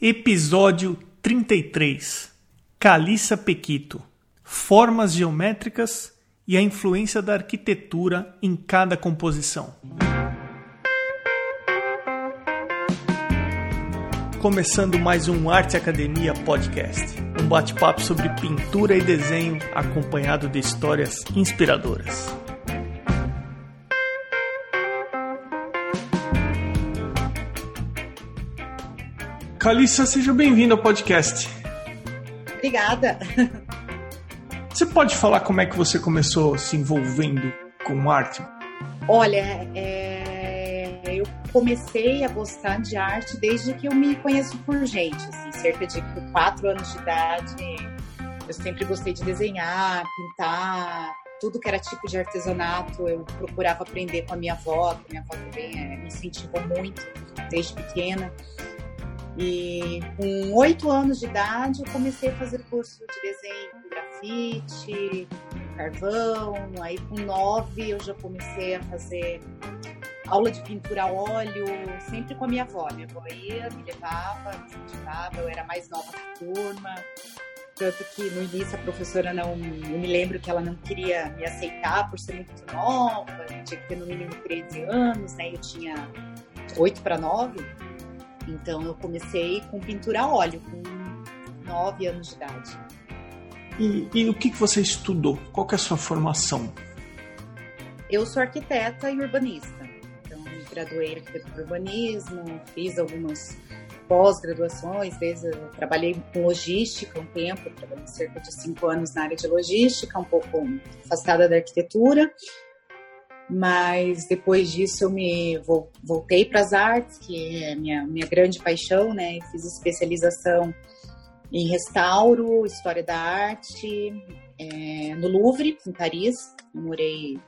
Episódio 33 Caliça Pequito Formas geométricas e a influência da arquitetura em cada composição. Começando mais um Arte Academia Podcast, um bate-papo sobre pintura e desenho acompanhado de histórias inspiradoras. Calissa, seja bem-vindo ao podcast. Obrigada. Você pode falar como é que você começou se envolvendo com arte? Olha, é, eu comecei a gostar de arte desde que eu me conheço por gente. Assim, cerca de quatro anos de idade, eu sempre gostei de desenhar, pintar, tudo que era tipo de artesanato. Eu procurava aprender com a minha avó, que minha avó também é, me incentivou muito desde pequena. E com oito anos de idade, eu comecei a fazer curso de desenho com grafite, carvão. Aí, com nove, eu já comecei a fazer aula de pintura a óleo, sempre com a minha avó. Minha avó ia, me levava, me incentivava, eu era mais nova da turma. Tanto que no início a professora não. Eu me lembro que ela não queria me aceitar por ser muito nova, tinha que ter no mínimo 13 anos, né? Eu tinha 8 para 9. Então eu comecei com pintura a óleo, com 9 anos de idade. E, e o que, que você estudou? Qual que é a sua formação? Eu sou arquiteta e urbanista. Então, me graduei em arquitetura e urbanismo, fiz algumas pós-graduações, desde eu trabalhei com logística um tempo, trabalhei cerca de cinco anos na área de logística, um pouco afastada da arquitetura. Mas depois disso eu me voltei para as artes, que é minha minha grande paixão, né? Fiz especialização em restauro, história da arte, é, no Louvre, em Paris. Eu morei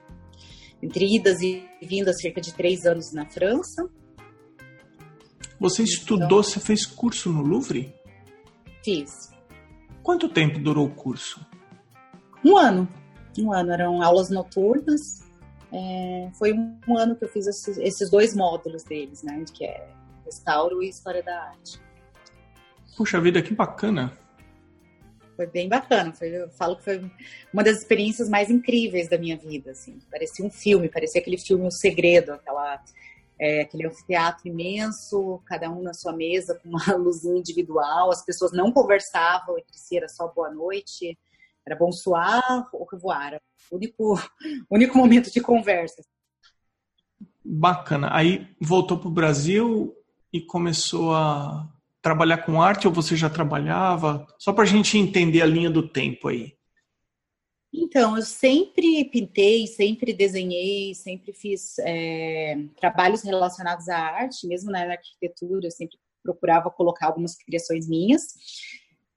entre idas e vindas cerca de três anos na França. Você então, estudou, você fez curso no Louvre? Fiz. Quanto tempo durou o curso? Um ano. Um ano. Eram aulas noturnas é, foi um, ano que eu fiz esses, esses, dois módulos deles, né? Que é restauro e história da arte. Puxa vida, que bacana! Foi bem bacana. Foi, eu falo que foi uma das experiências mais incríveis da minha vida. Assim. Parecia um filme, parecia aquele filme O Segredo, aquela, é, aquele anfiteatro imenso, cada um na sua mesa com uma luzinha individual. As pessoas não conversavam entre si, era só boa noite. Era bonsoir ou revoar. Único, único momento de conversa. Bacana. Aí voltou para o Brasil e começou a trabalhar com arte ou você já trabalhava? Só para a gente entender a linha do tempo aí. Então, eu sempre pintei, sempre desenhei, sempre fiz é, trabalhos relacionados à arte, mesmo na arquitetura, eu sempre procurava colocar algumas criações minhas,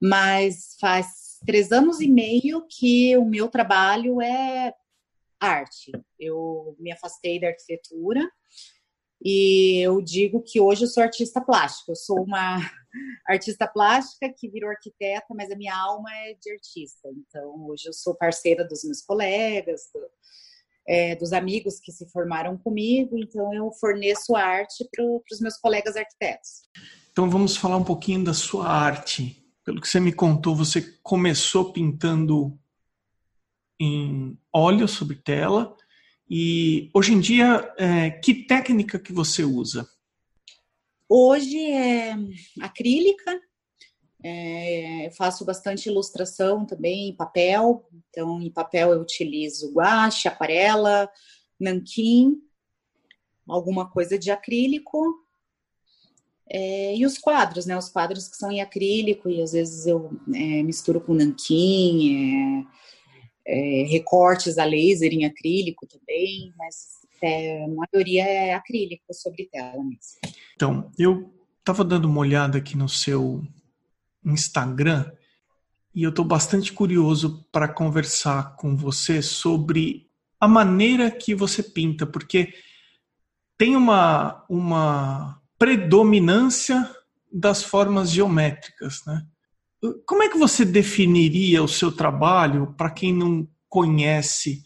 mas faz três anos e meio que o meu trabalho é arte. Eu me afastei da arquitetura e eu digo que hoje eu sou artista plástica. Eu sou uma artista plástica que virou arquiteta, mas a minha alma é de artista. Então, hoje eu sou parceira dos meus colegas, do, é, dos amigos que se formaram comigo. Então, eu forneço arte para os meus colegas arquitetos. Então, vamos falar um pouquinho da sua arte pelo que você me contou, você começou pintando em óleo sobre tela. E hoje em dia, é, que técnica que você usa? Hoje é acrílica. É, eu faço bastante ilustração também em papel. Então, em papel eu utilizo guache, aquarela, nanquim, alguma coisa de acrílico. É, e os quadros, né? Os quadros que são em acrílico e às vezes eu é, misturo com nanquim, é, é recortes a laser em acrílico também, mas é, a maioria é acrílico sobre tela mesmo. Então, eu estava dando uma olhada aqui no seu Instagram e eu estou bastante curioso para conversar com você sobre a maneira que você pinta, porque tem uma, uma predominância das formas geométricas, né? Como é que você definiria o seu trabalho para quem não conhece?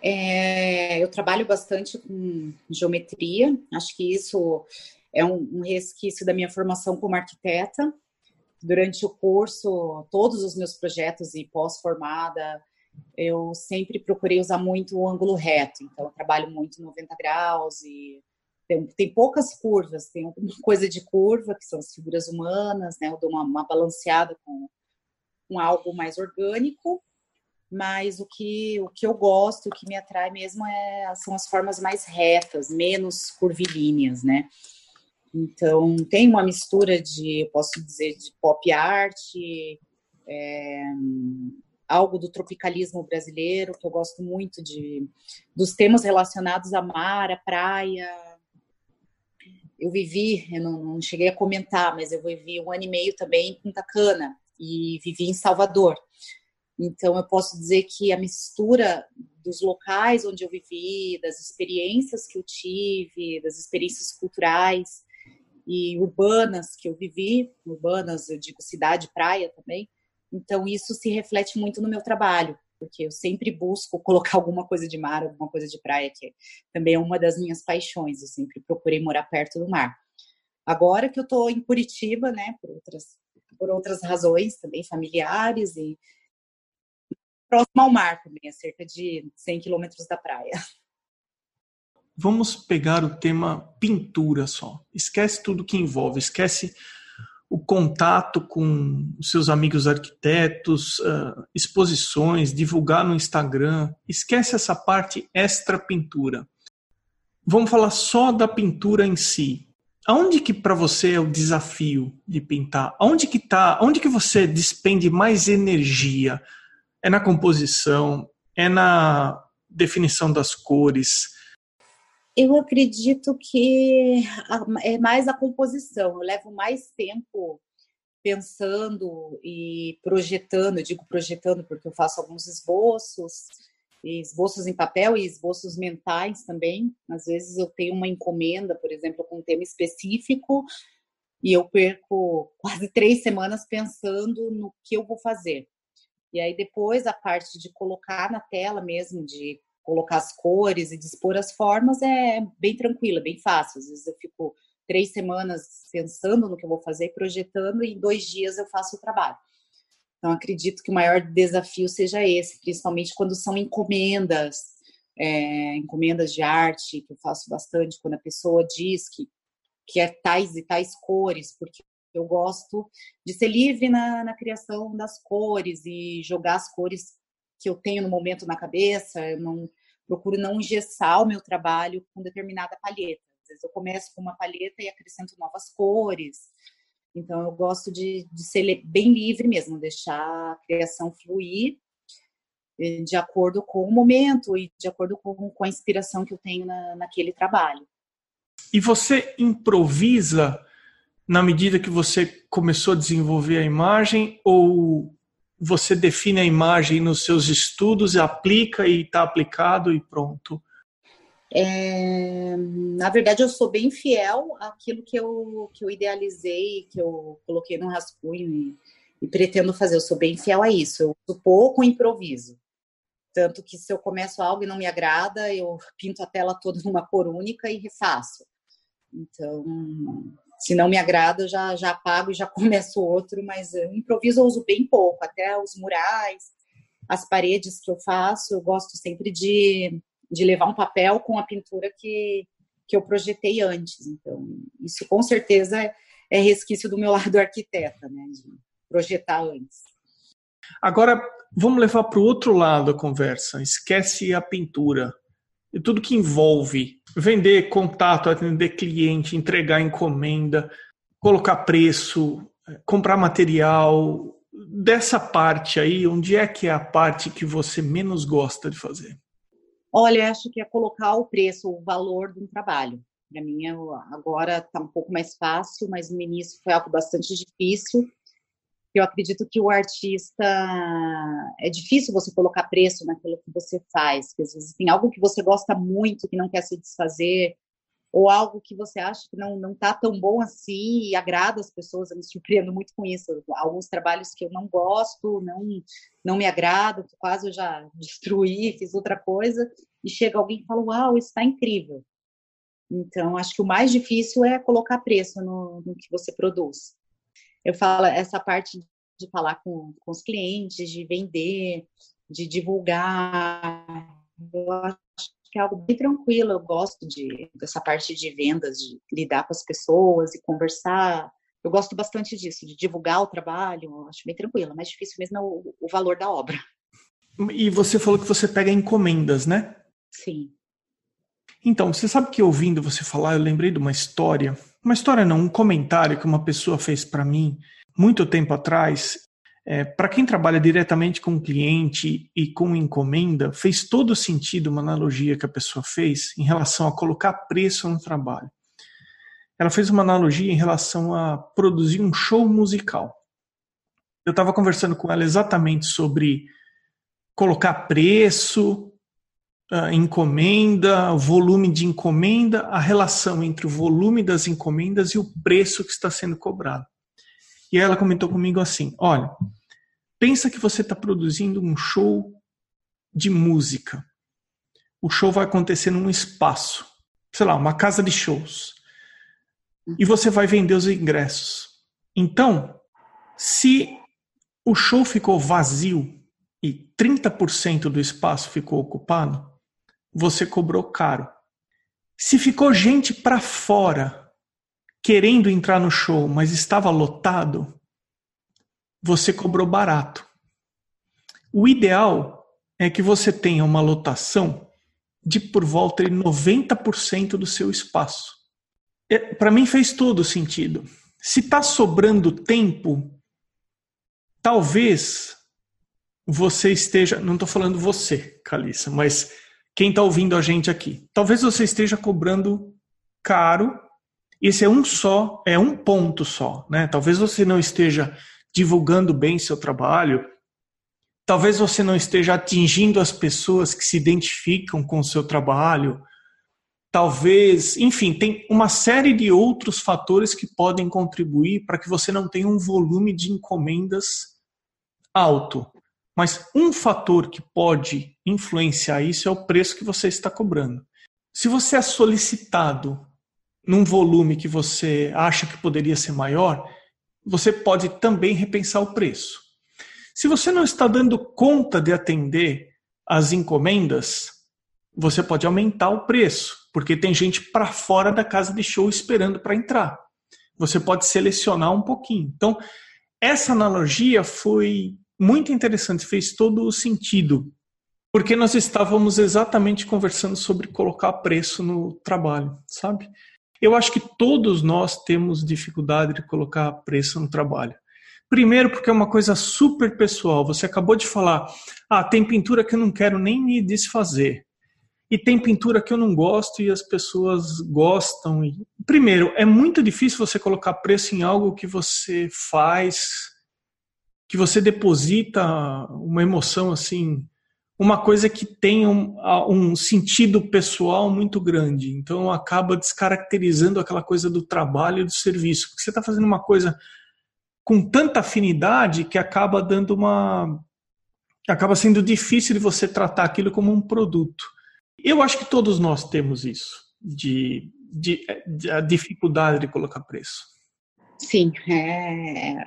É, eu trabalho bastante com geometria. Acho que isso é um, um resquício da minha formação como arquiteta. Durante o curso, todos os meus projetos e pós-formada, eu sempre procurei usar muito o ângulo reto. Então, eu trabalho muito 90 graus e tem, tem poucas curvas. Tem coisa de curva, que são as figuras humanas, né? Eu dou uma, uma balanceada com, com algo mais orgânico mas o que, o que eu gosto, o que me atrai mesmo é, são as formas mais retas, menos curvilíneas, né? Então, tem uma mistura de, eu posso dizer, de pop art, é, algo do tropicalismo brasileiro, que eu gosto muito de, dos temas relacionados a mar, a praia. Eu vivi, eu não, não cheguei a comentar, mas eu vivi um ano e meio também em Punta Cana e vivi em Salvador. Então, eu posso dizer que a mistura dos locais onde eu vivi, das experiências que eu tive, das experiências culturais e urbanas que eu vivi, urbanas, eu digo cidade, praia também. Então, isso se reflete muito no meu trabalho, porque eu sempre busco colocar alguma coisa de mar, alguma coisa de praia, que também é uma das minhas paixões. Eu sempre procurei morar perto do mar. Agora que eu estou em Curitiba, né, por outras, por outras razões também familiares e próximo ao mar também, a cerca de 100 quilômetros da praia. Vamos pegar o tema pintura só. Esquece tudo que envolve, esquece o contato com seus amigos arquitetos, uh, exposições, divulgar no Instagram. Esquece essa parte extra pintura. Vamos falar só da pintura em si. Aonde que para você é o desafio de pintar? Aonde que tá? Onde que você despende mais energia? é na composição, é na definição das cores? Eu acredito que é mais a composição. Eu levo mais tempo pensando e projetando. Eu digo projetando porque eu faço alguns esboços, esboços em papel e esboços mentais também. Às vezes eu tenho uma encomenda, por exemplo, com um tema específico e eu perco quase três semanas pensando no que eu vou fazer. E aí depois a parte de colocar na tela mesmo, de colocar as cores e dispor as formas é bem tranquila, bem fácil. Às vezes eu fico três semanas pensando no que eu vou fazer, projetando, e em dois dias eu faço o trabalho. Então acredito que o maior desafio seja esse, principalmente quando são encomendas, é, encomendas de arte, que eu faço bastante, quando a pessoa diz que que é tais e tais cores, porque eu gosto de ser livre na, na criação das cores e jogar as cores que eu tenho no momento na cabeça. Eu não procuro não engessar o meu trabalho com determinada palheta. Às vezes eu começo com uma palheta e acrescento novas cores. Então eu gosto de, de ser bem livre mesmo, deixar a criação fluir eh, de acordo com o momento e de acordo com, com a inspiração que eu tenho na, naquele trabalho. E você improvisa na medida que você começou a desenvolver a imagem ou você define a imagem nos seus estudos, aplica e está aplicado e pronto? É, na verdade, eu sou bem fiel àquilo que eu, que eu idealizei, que eu coloquei no rascunho e, e pretendo fazer. Eu sou bem fiel a isso. Eu uso pouco improviso. Tanto que se eu começo algo e não me agrada, eu pinto a tela toda numa cor única e refaço. Então, se não me agrada, já, já apago e já começo outro, mas improviso eu uso bem pouco, até os murais, as paredes que eu faço, eu gosto sempre de, de levar um papel com a pintura que, que eu projetei antes. Então, isso com certeza é, é resquício do meu lado arquiteta, né, de projetar antes. Agora, vamos levar para o outro lado a conversa. Esquece a pintura e tudo que envolve vender contato, atender cliente, entregar encomenda, colocar preço, comprar material. Dessa parte aí, onde é que é a parte que você menos gosta de fazer? Olha, acho que é colocar o preço, o valor de um trabalho. Para mim, agora está um pouco mais fácil, mas no início foi algo bastante difícil eu acredito que o artista é difícil você colocar preço naquilo que você faz, porque às vezes tem algo que você gosta muito que não quer se desfazer, ou algo que você acha que não não tá tão bom assim e agrada as pessoas, eu me surpreendo muito com isso. Alguns trabalhos que eu não gosto, não não me agradam, quase eu já destruí, fiz outra coisa, e chega alguém e fala: "Uau, está incrível". Então, acho que o mais difícil é colocar preço no, no que você produz. Eu falo essa parte de falar com, com os clientes, de vender, de divulgar. Eu acho que é algo bem tranquilo. Eu gosto de, dessa parte de vendas, de lidar com as pessoas e conversar. Eu gosto bastante disso, de divulgar o trabalho. Eu acho bem tranquilo. O mais difícil mesmo é o, o valor da obra. E você falou que você pega encomendas, né? Sim. Então, você sabe que ouvindo você falar, eu lembrei de uma história. Uma história não, um comentário que uma pessoa fez para mim muito tempo atrás. É, para quem trabalha diretamente com cliente e com encomenda, fez todo sentido uma analogia que a pessoa fez em relação a colocar preço no trabalho. Ela fez uma analogia em relação a produzir um show musical. Eu estava conversando com ela exatamente sobre colocar preço, uh, encomenda, volume de encomenda, a relação entre o volume das encomendas e o preço que está sendo cobrado. E ela comentou comigo assim: olha, pensa que você está produzindo um show de música. O show vai acontecer num espaço, sei lá, uma casa de shows. E você vai vender os ingressos. Então, se o show ficou vazio e 30% do espaço ficou ocupado, você cobrou caro. Se ficou gente para fora querendo entrar no show, mas estava lotado, você cobrou barato. O ideal é que você tenha uma lotação de por volta de 90% do seu espaço. É, para mim fez todo sentido. Se está sobrando tempo, talvez você esteja, não estou falando você, Calissa, mas quem está ouvindo a gente aqui. Talvez você esteja cobrando caro. Esse é um só, é um ponto só, né? Talvez você não esteja divulgando bem seu trabalho. Talvez você não esteja atingindo as pessoas que se identificam com o seu trabalho. Talvez, enfim, tem uma série de outros fatores que podem contribuir para que você não tenha um volume de encomendas alto. Mas um fator que pode influenciar isso é o preço que você está cobrando. Se você é solicitado num volume que você acha que poderia ser maior, você pode também repensar o preço. Se você não está dando conta de atender as encomendas, você pode aumentar o preço, porque tem gente para fora da casa de show esperando para entrar. Você pode selecionar um pouquinho. Então, essa analogia foi muito interessante, fez todo o sentido, porque nós estávamos exatamente conversando sobre colocar preço no trabalho, sabe? Eu acho que todos nós temos dificuldade de colocar preço no trabalho. Primeiro, porque é uma coisa super pessoal. Você acabou de falar, ah, tem pintura que eu não quero nem me desfazer. E tem pintura que eu não gosto e as pessoas gostam. Primeiro, é muito difícil você colocar preço em algo que você faz que você deposita uma emoção assim, uma coisa que tem um, um, sentido pessoal muito grande. Então acaba descaracterizando aquela coisa do trabalho e do serviço. Porque você está fazendo uma coisa com tanta afinidade que acaba dando uma. acaba sendo difícil de você tratar aquilo como um produto. Eu acho que todos nós temos isso, de, de, de a dificuldade de colocar preço. Sim, é,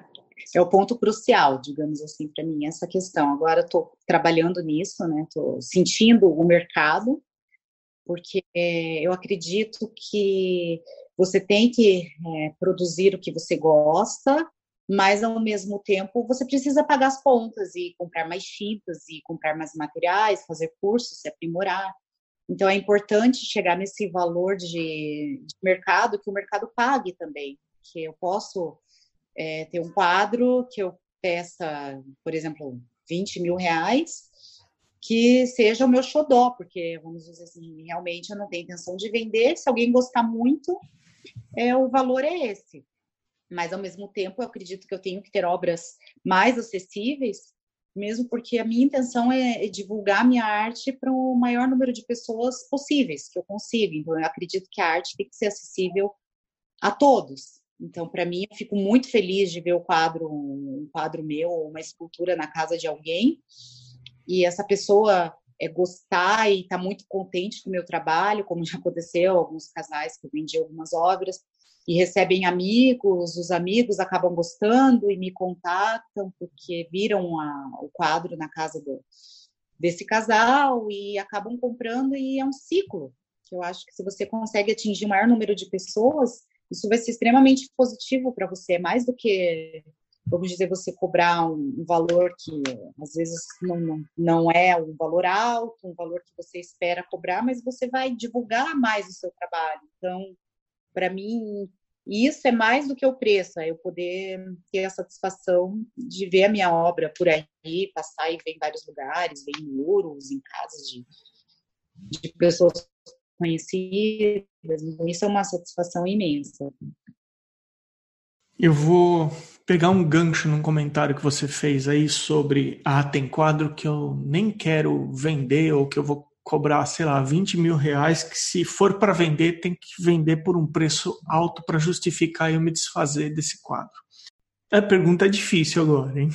é o ponto crucial, digamos assim, para mim, essa questão. Agora estou trabalhando nisso, né? Estou sentindo o mercado, porque eu acredito que você tem que é, produzir o que você gosta, mas ao mesmo tempo você precisa pagar as contas e comprar mais tintas e comprar mais materiais, fazer cursos, se aprimorar. Então é importante chegar nesse valor de, de mercado que o mercado pague também, que eu posso é, ter um quadro que eu peça, por exemplo, 20 mil reais, que seja o meu xodó, porque, vamos dizer assim, realmente eu não tenho intenção de vender. Se alguém gostar muito, é, o valor é esse. Mas, ao mesmo tempo, eu acredito que eu tenho que ter obras mais acessíveis, mesmo porque a minha intenção é, é divulgar minha arte para o maior número de pessoas possíveis que eu consiga. Então, eu acredito que a arte tem que ser acessível a todos. Então, para mim, eu fico muito feliz de ver o quadro, um quadro meu, uma escultura na casa de alguém, e essa pessoa é gostar e estar tá muito contente com o meu trabalho, como já aconteceu, alguns casais que eu vendi algumas obras, e recebem amigos, os amigos acabam gostando e me contatam porque viram a, o quadro na casa do, desse casal e acabam comprando e é um ciclo que eu acho que se você consegue atingir o maior número de pessoas, isso vai ser extremamente positivo para você, mais do que vamos dizer, você cobrar um, valor que às vezes não, não é um valor alto, um valor que você espera cobrar, mas você vai divulgar mais o seu trabalho. Então, para mim, isso é mais do que o preço, é eu poder ter a satisfação de ver a minha obra por aí, passar e ver em vários lugares, ver em muros, em casas de, de pessoas conhecidas. Isso é uma satisfação imensa. Eu vou pegar um gancho num comentário que você fez aí sobre ah, tem quadro que eu nem quero vender ou que eu vou cobrar, sei lá, 20 mil reais, que se for para vender, tem que vender por um preço alto para justificar eu me desfazer desse quadro. A pergunta é difícil agora, hein?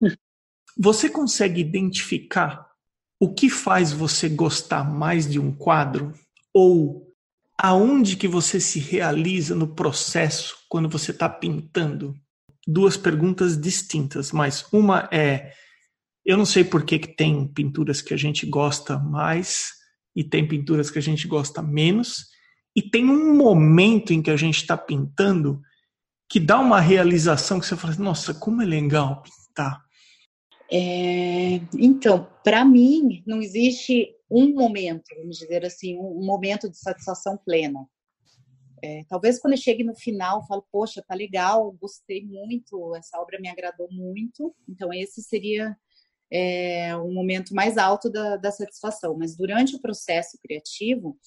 você consegue identificar o que faz você gostar mais de um quadro? Ou aonde que você se realiza no processo quando você está pintando? Duas perguntas distintas, mas uma é eu não sei por que, que tem pinturas que a gente gosta mais e tem pinturas que a gente gosta menos, e tem um momento em que a gente está pintando que dá uma realização que você fala, nossa, como é legal pintar. É, então, para mim, não existe um momento, vamos dizer assim, um momento de satisfação plena. É, talvez quando eu chegue no final, eu falo, poxa, tá legal, gostei muito, essa obra me agradou muito. Então, esse seria é, um momento mais alto da, da satisfação. Mas durante o processo criativo,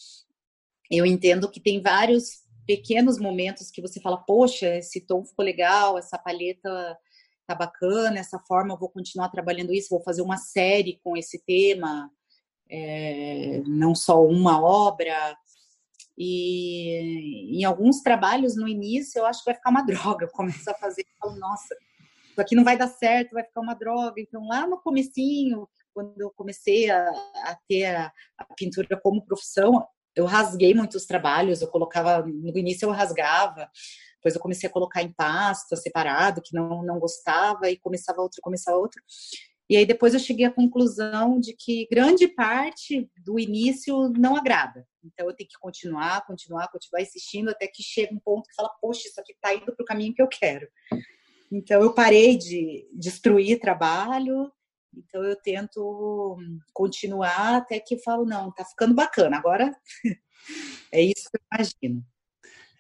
eu entendo que tem vários pequenos momentos que você fala, poxa, esse tom ficou legal, essa paleta tá bacana, essa forma eu vou continuar trabalhando isso, vou fazer uma série com esse tema, é, não só uma obra. E em alguns trabalhos no início eu acho que vai ficar uma droga. Eu começo a fazer e falo, nossa, isso aqui não vai dar certo, vai ficar uma droga. Então lá no comecinho, quando eu comecei a, a ter a, a pintura como profissão, eu rasguei muitos trabalhos, eu colocava, no início eu rasgava, depois eu comecei a colocar em pasta, separado, que não, não gostava, e começava outro, começava outro. E aí depois eu cheguei à conclusão de que grande parte do início não agrada. Então eu tenho que continuar, continuar, continuar insistindo até que chega um ponto que fala, poxa, isso aqui está indo para o caminho que eu quero. Então eu parei de destruir trabalho, então eu tento continuar até que falo, não, tá ficando bacana, agora é isso que eu imagino.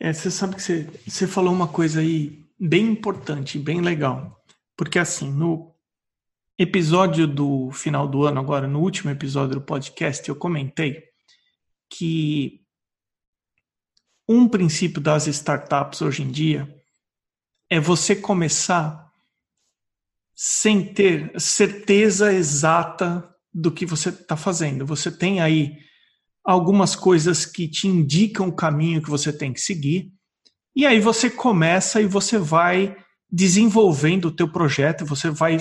É, você sabe que você, você falou uma coisa aí bem importante, bem legal. Porque assim, no episódio do final do ano, agora, no último episódio do podcast, eu comentei que um princípio das startups hoje em dia é você começar sem ter certeza exata do que você está fazendo. Você tem aí algumas coisas que te indicam o caminho que você tem que seguir. E aí você começa e você vai desenvolvendo o teu projeto, você vai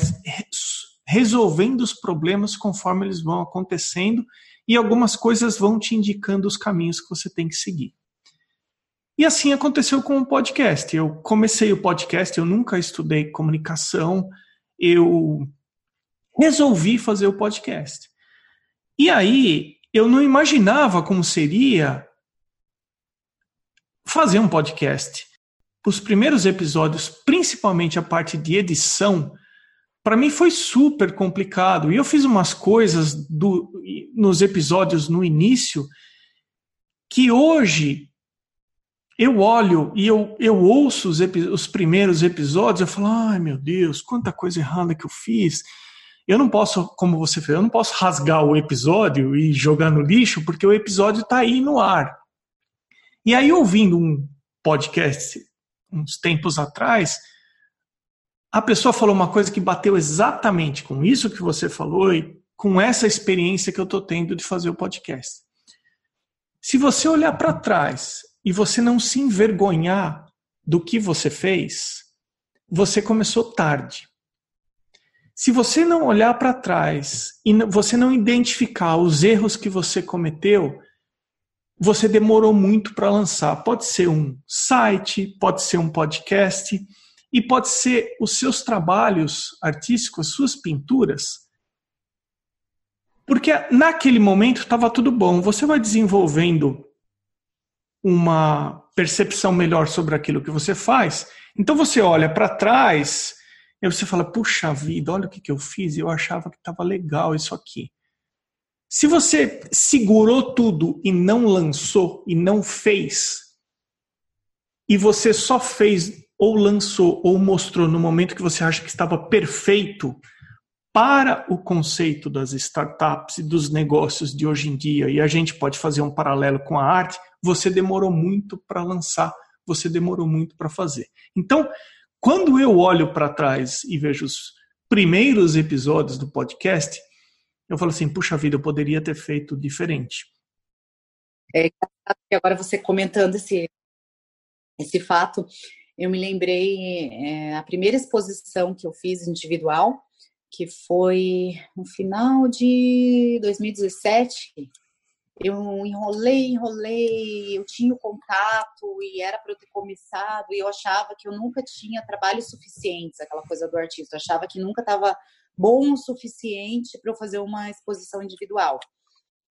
resolvendo os problemas conforme eles vão acontecendo e algumas coisas vão te indicando os caminhos que você tem que seguir. E assim aconteceu com o podcast. Eu comecei o podcast, eu nunca estudei comunicação, eu resolvi fazer o podcast. E aí eu não imaginava como seria fazer um podcast. Os primeiros episódios, principalmente a parte de edição, para mim foi super complicado. E eu fiz umas coisas do, nos episódios no início que hoje eu olho e eu, eu ouço os, os primeiros episódios, eu falo, ai meu Deus, quanta coisa errada que eu fiz. Eu não posso, como você fez, eu não posso rasgar o episódio e jogar no lixo, porque o episódio está aí no ar. E aí, ouvindo um podcast uns tempos atrás, a pessoa falou uma coisa que bateu exatamente com isso que você falou e com essa experiência que eu estou tendo de fazer o podcast. Se você olhar para trás e você não se envergonhar do que você fez, você começou tarde. Se você não olhar para trás e você não identificar os erros que você cometeu, você demorou muito para lançar. Pode ser um site, pode ser um podcast e pode ser os seus trabalhos artísticos, suas pinturas. Porque naquele momento estava tudo bom. Você vai desenvolvendo uma percepção melhor sobre aquilo que você faz. Então você olha para trás e você fala: puxa vida, olha o que, que eu fiz. Eu achava que estava legal isso aqui. Se você segurou tudo e não lançou e não fez, e você só fez ou lançou ou mostrou no momento que você acha que estava perfeito para o conceito das startups e dos negócios de hoje em dia, e a gente pode fazer um paralelo com a arte, você demorou muito para lançar, você demorou muito para fazer. Então, quando eu olho para trás e vejo os primeiros episódios do podcast, eu falo assim, puxa vida, eu poderia ter feito diferente. É, agora você comentando esse, esse fato, eu me lembrei é, a primeira exposição que eu fiz individual, que foi no final de 2017. Eu enrolei, enrolei, eu tinha o contato e era para eu ter começado, e eu achava que eu nunca tinha trabalho suficiente, aquela coisa do artista. Eu achava que nunca estava bom o suficiente para eu fazer uma exposição individual.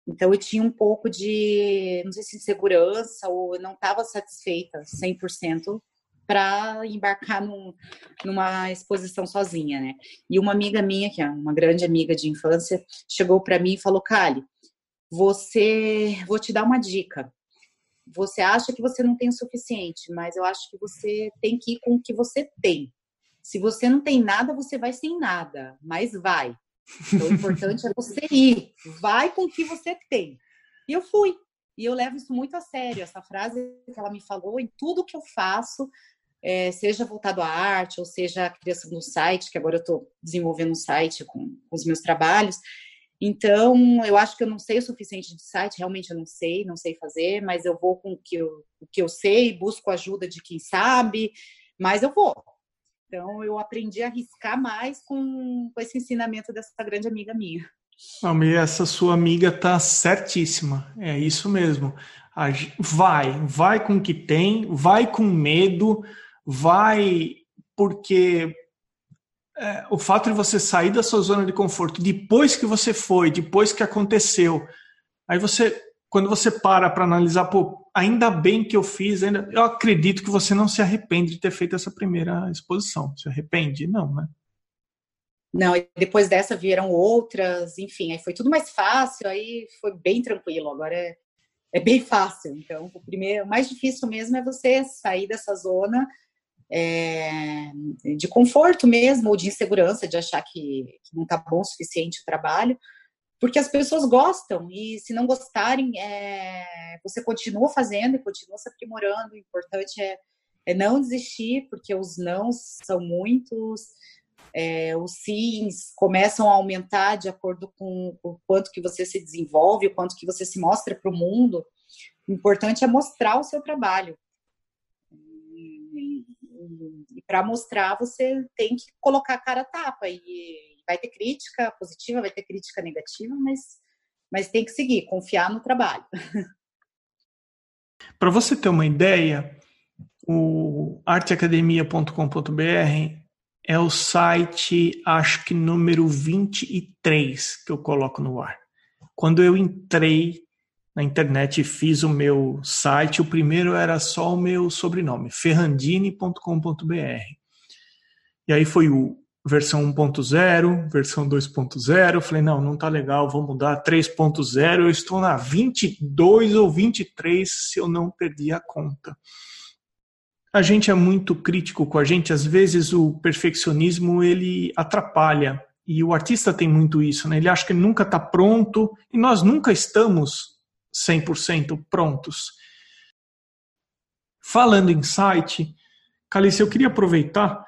Então eu tinha um pouco de, não sei se insegurança ou não estava satisfeita 100% para embarcar num, numa exposição sozinha, né? E uma amiga minha, que é uma grande amiga de infância, chegou para mim e falou: Kali, você, vou te dar uma dica. Você acha que você não tem o suficiente, mas eu acho que você tem que ir com o que você tem. Se você não tem nada, você vai sem nada, mas vai. Então, o importante é você ir. Vai com o que você tem. E eu fui. E eu levo isso muito a sério. Essa frase que ela me falou em tudo que eu faço, é, seja voltado à arte, ou seja a criação do site, que agora eu estou desenvolvendo um site com, com, os meus trabalhos. Então, eu acho que eu não sei o suficiente de site, realmente eu não sei, não sei fazer, mas eu vou com o que eu, o que eu sei, busco ajuda de quem sabe, mas eu vou. Então, eu aprendi a arriscar mais com, com esse ensinamento dessa grande amiga minha. Almir, essa sua amiga tá certíssima. É isso mesmo. Vai, vai com o que tem, vai com medo, vai porque é, o fato de você sair da sua zona de conforto depois que você foi, depois que aconteceu, aí você, quando você para para analisar, pô, ainda bem que eu fiz, ainda, eu acredito que você não se arrepende de ter feito essa primeira exposição. Se arrepende? Não, né? Não, depois dessa vieram outras, enfim, aí foi tudo mais fácil, aí foi bem tranquilo. Agora é, é bem fácil. Então, o primeiro, o mais difícil mesmo é você sair dessa zona é, de conforto mesmo, ou de insegurança, de achar que, que não está bom o suficiente o trabalho, porque as pessoas gostam, e se não gostarem, é, você continua fazendo e continua se aprimorando. O importante é, é não desistir, porque os nãos são muitos, é, os sims começam a aumentar de acordo com o quanto que você se desenvolve, o quanto que você se mostra para o mundo. O importante é mostrar o seu trabalho. E, para mostrar, você tem que colocar a cara tapa. E vai ter crítica positiva, vai ter crítica negativa, mas, mas tem que seguir, confiar no trabalho. Para você ter uma ideia, o arteacademia.com.br é o site, acho que número 23 que eu coloco no ar. Quando eu entrei na internet fiz o meu site, o primeiro era só o meu sobrenome, ferrandini.com.br. E aí foi o versão 1.0, versão 2.0, falei, não, não tá legal, vou mudar 3.0, eu estou na 22 ou 23 se eu não perdi a conta. A gente é muito crítico com a gente, às vezes o perfeccionismo ele atrapalha, e o artista tem muito isso, né? Ele acha que nunca está pronto, e nós nunca estamos 100% prontos. Falando em site, Calice, eu queria aproveitar,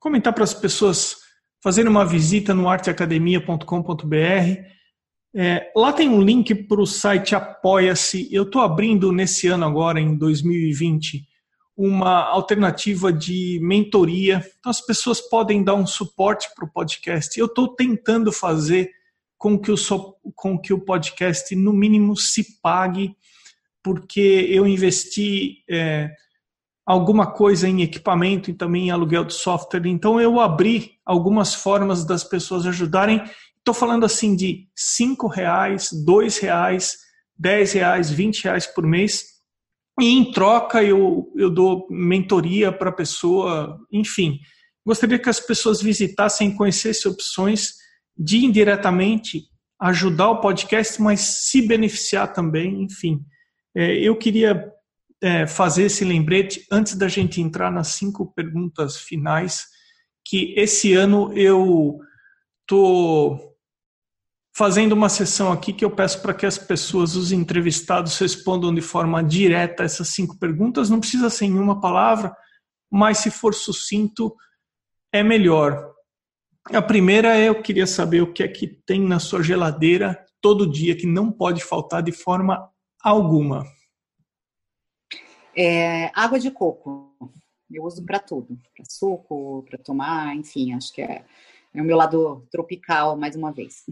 comentar para as pessoas fazerem uma visita no arteacademia.com.br. É, lá tem um link para o site Apoia-se. Eu estou abrindo nesse ano agora, em 2020, uma alternativa de mentoria. Então, as pessoas podem dar um suporte para o podcast. Eu estou tentando fazer com que, o, com que o podcast, no mínimo, se pague, porque eu investi é, alguma coisa em equipamento e também em aluguel de software. Então, eu abri algumas formas das pessoas ajudarem. Estou falando assim de cinco reais, dois reais, dez reais, vinte reais por mês e em troca eu, eu dou mentoria para a pessoa, enfim. Gostaria que as pessoas visitassem, conhecessem opções de indiretamente ajudar o podcast, mas se beneficiar também, enfim. É, eu queria é, fazer esse lembrete antes da gente entrar nas cinco perguntas finais, que esse ano eu estou fazendo uma sessão aqui que eu peço para que as pessoas, os entrevistados, respondam de forma direta essas cinco perguntas. Não precisa ser em uma palavra, mas se for sucinto, é melhor. A primeira é: eu queria saber o que é que tem na sua geladeira todo dia que não pode faltar de forma alguma. É, água de coco. Eu uso para tudo, para suco, para tomar, enfim, acho que é, é o meu lado tropical, mais uma vez.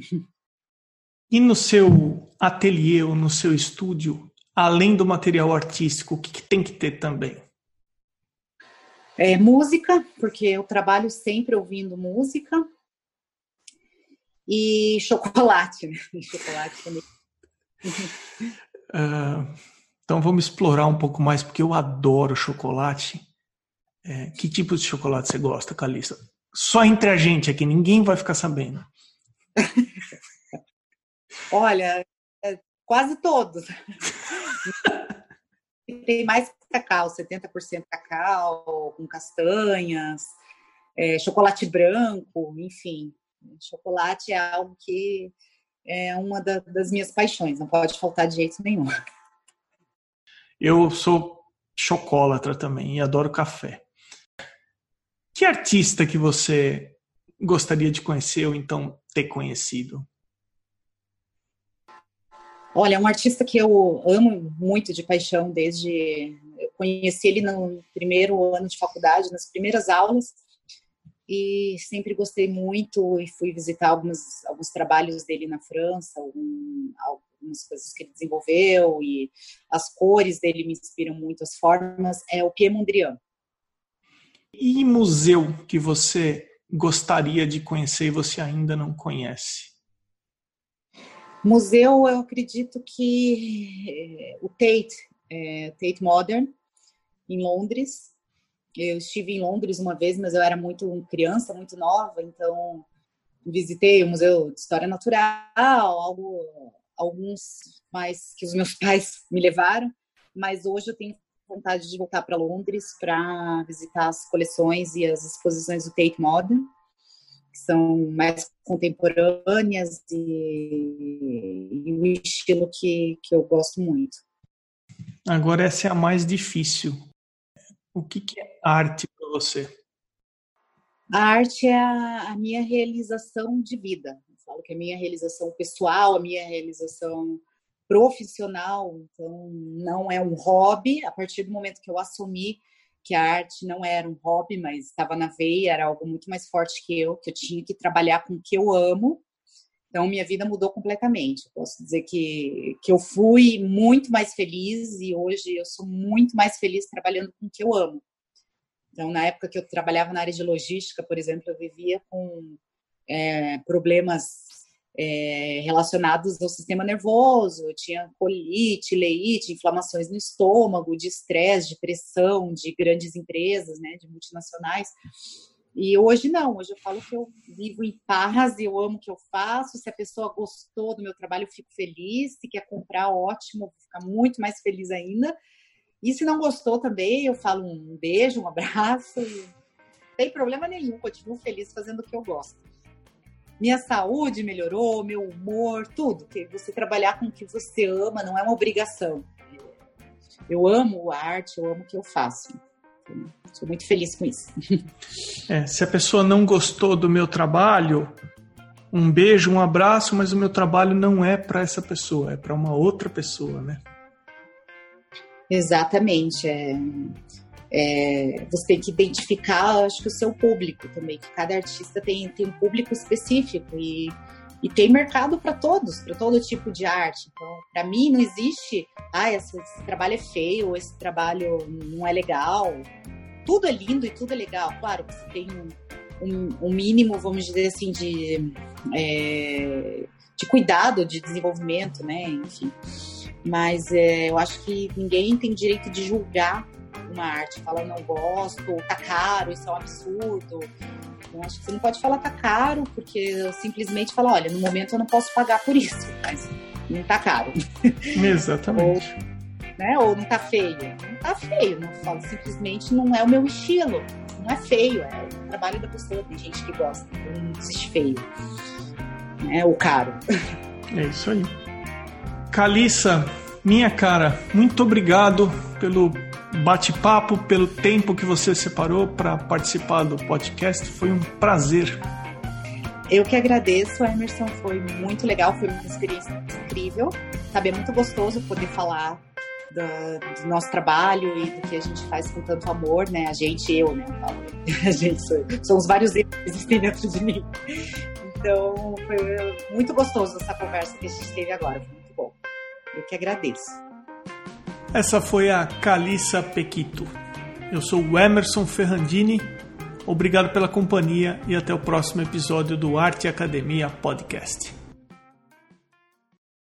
E no seu ateliê ou no seu estúdio, além do material artístico, o que, que tem que ter também? É, música, porque eu trabalho sempre ouvindo música. E chocolate, né? chocolate também. uh, então vamos explorar um pouco mais, porque eu adoro chocolate. É, que tipo de chocolate você gosta, Calista? Só entre a gente aqui, ninguém vai ficar sabendo. Olha, é, quase todos. Tem mais cacau, 70% cacau, com castanhas, é, chocolate branco, enfim. Chocolate é algo que é uma da, das minhas paixões, não pode faltar de jeito nenhum. Eu sou chocolatra também e adoro café. Que artista que você gostaria de conhecer ou então ter conhecido? Olha, é um artista que eu amo muito de paixão desde eu conheci ele no primeiro ano de faculdade, nas primeiras aulas, e sempre gostei muito e fui visitar alguns, alguns trabalhos dele na França, algum, algumas coisas que ele desenvolveu e as cores dele me inspiram muito, as formas, é o Pierre Mondrian. E museu que você gostaria de conhecer e você ainda não conhece? Museu, eu acredito que é, o Tate, é, Tate Modern, em Londres. Eu estive em Londres uma vez, mas eu era muito criança, muito nova, então visitei o Museu de História Natural, algo, alguns mais que os meus pais me levaram, mas hoje eu tenho vontade de voltar para Londres para visitar as coleções e as exposições do Tate Modern que são mais contemporâneas e, e um estilo que, que eu gosto muito. Agora essa é a mais difícil. O que, que é arte para você? A arte é a, a, minha realização de vida. Eu falo que é a minha realização pessoal, a minha realização profissional. Então, não é um hobby. A partir do momento que eu assumi que a arte não era um hobby, mas estava na veia, era algo muito mais forte que eu, que eu tinha que trabalhar com o que eu amo. Então, minha vida mudou completamente. Eu posso dizer que, que eu fui muito mais feliz e hoje eu sou muito mais feliz trabalhando com o que eu amo. Então, na época que eu trabalhava na área de logística, por exemplo, eu vivia com é, problemas é, relacionados ao sistema nervoso, eu tinha colite, leite, inflamações no estômago, de estresse, de pressão, de grandes empresas, né, de multinacionais. E hoje não, hoje eu falo que eu vivo em paz e eu amo o que eu faço. Se a pessoa gostou do meu trabalho, eu fico feliz. Se quer comprar, ótimo, vou ficar muito mais feliz ainda. E se não gostou também, eu falo um beijo, um abraço. Não tem problema nenhum, continuo feliz fazendo o que eu gosto minha saúde melhorou, meu humor, tudo. Que você trabalhar com o que você ama não é uma obrigação. Eu amo a arte, eu amo o que eu faço. Sou muito feliz com isso. É, se a pessoa não gostou do meu trabalho, um beijo, um abraço, mas o meu trabalho não é para essa pessoa, é para uma outra pessoa, né? Exatamente. É... é, você tem que identificar, acho que o seu público também, que cada artista tem, tem um público específico e, e tem mercado para todos, para todo tipo de arte. Então, para mim, não existe, ah, esse, esse trabalho é feio, esse trabalho não é legal. Tudo é lindo e tudo é legal. Claro, você tem um, um, um mínimo, vamos dizer assim, de, é, de cuidado, de desenvolvimento, né? Enfim. Mas é, eu acho que ninguém tem direito de julgar uma arte, fala não gosto, tá caro, isso é um absurdo. Eu acho que você não pode falar tá caro, porque simplesmente fala, olha, no momento eu não posso pagar por isso, mas não tá caro. Exatamente. Ou, né, ou não tá feio. Não tá feio, não falo, simplesmente não é o meu estilo. Não é feio, é o trabalho da pessoa, tem gente que gosta, então não existe feio. Né, ou caro. É isso aí. Calissa, minha cara, muito obrigado pelo bate-papo, pelo tempo que você separou para participar do podcast. Foi um prazer. Eu que agradeço, Emerson. Foi muito legal, foi uma experiência incrível. Sabe, é muito gostoso poder falar do, do, nosso trabalho e do que a gente faz com tanto amor, né? A gente, eu, né? A gente, somos vários erros que existem dentro de mim. Então, foi muito gostoso essa conversa que a gente teve agora. Foi muito bom. Eu que agradeço. Essa foi a Calissa Pequito. Eu sou o Emerson Ferrandini. Obrigado pela companhia e até o próximo episódio do Arte Academia Podcast.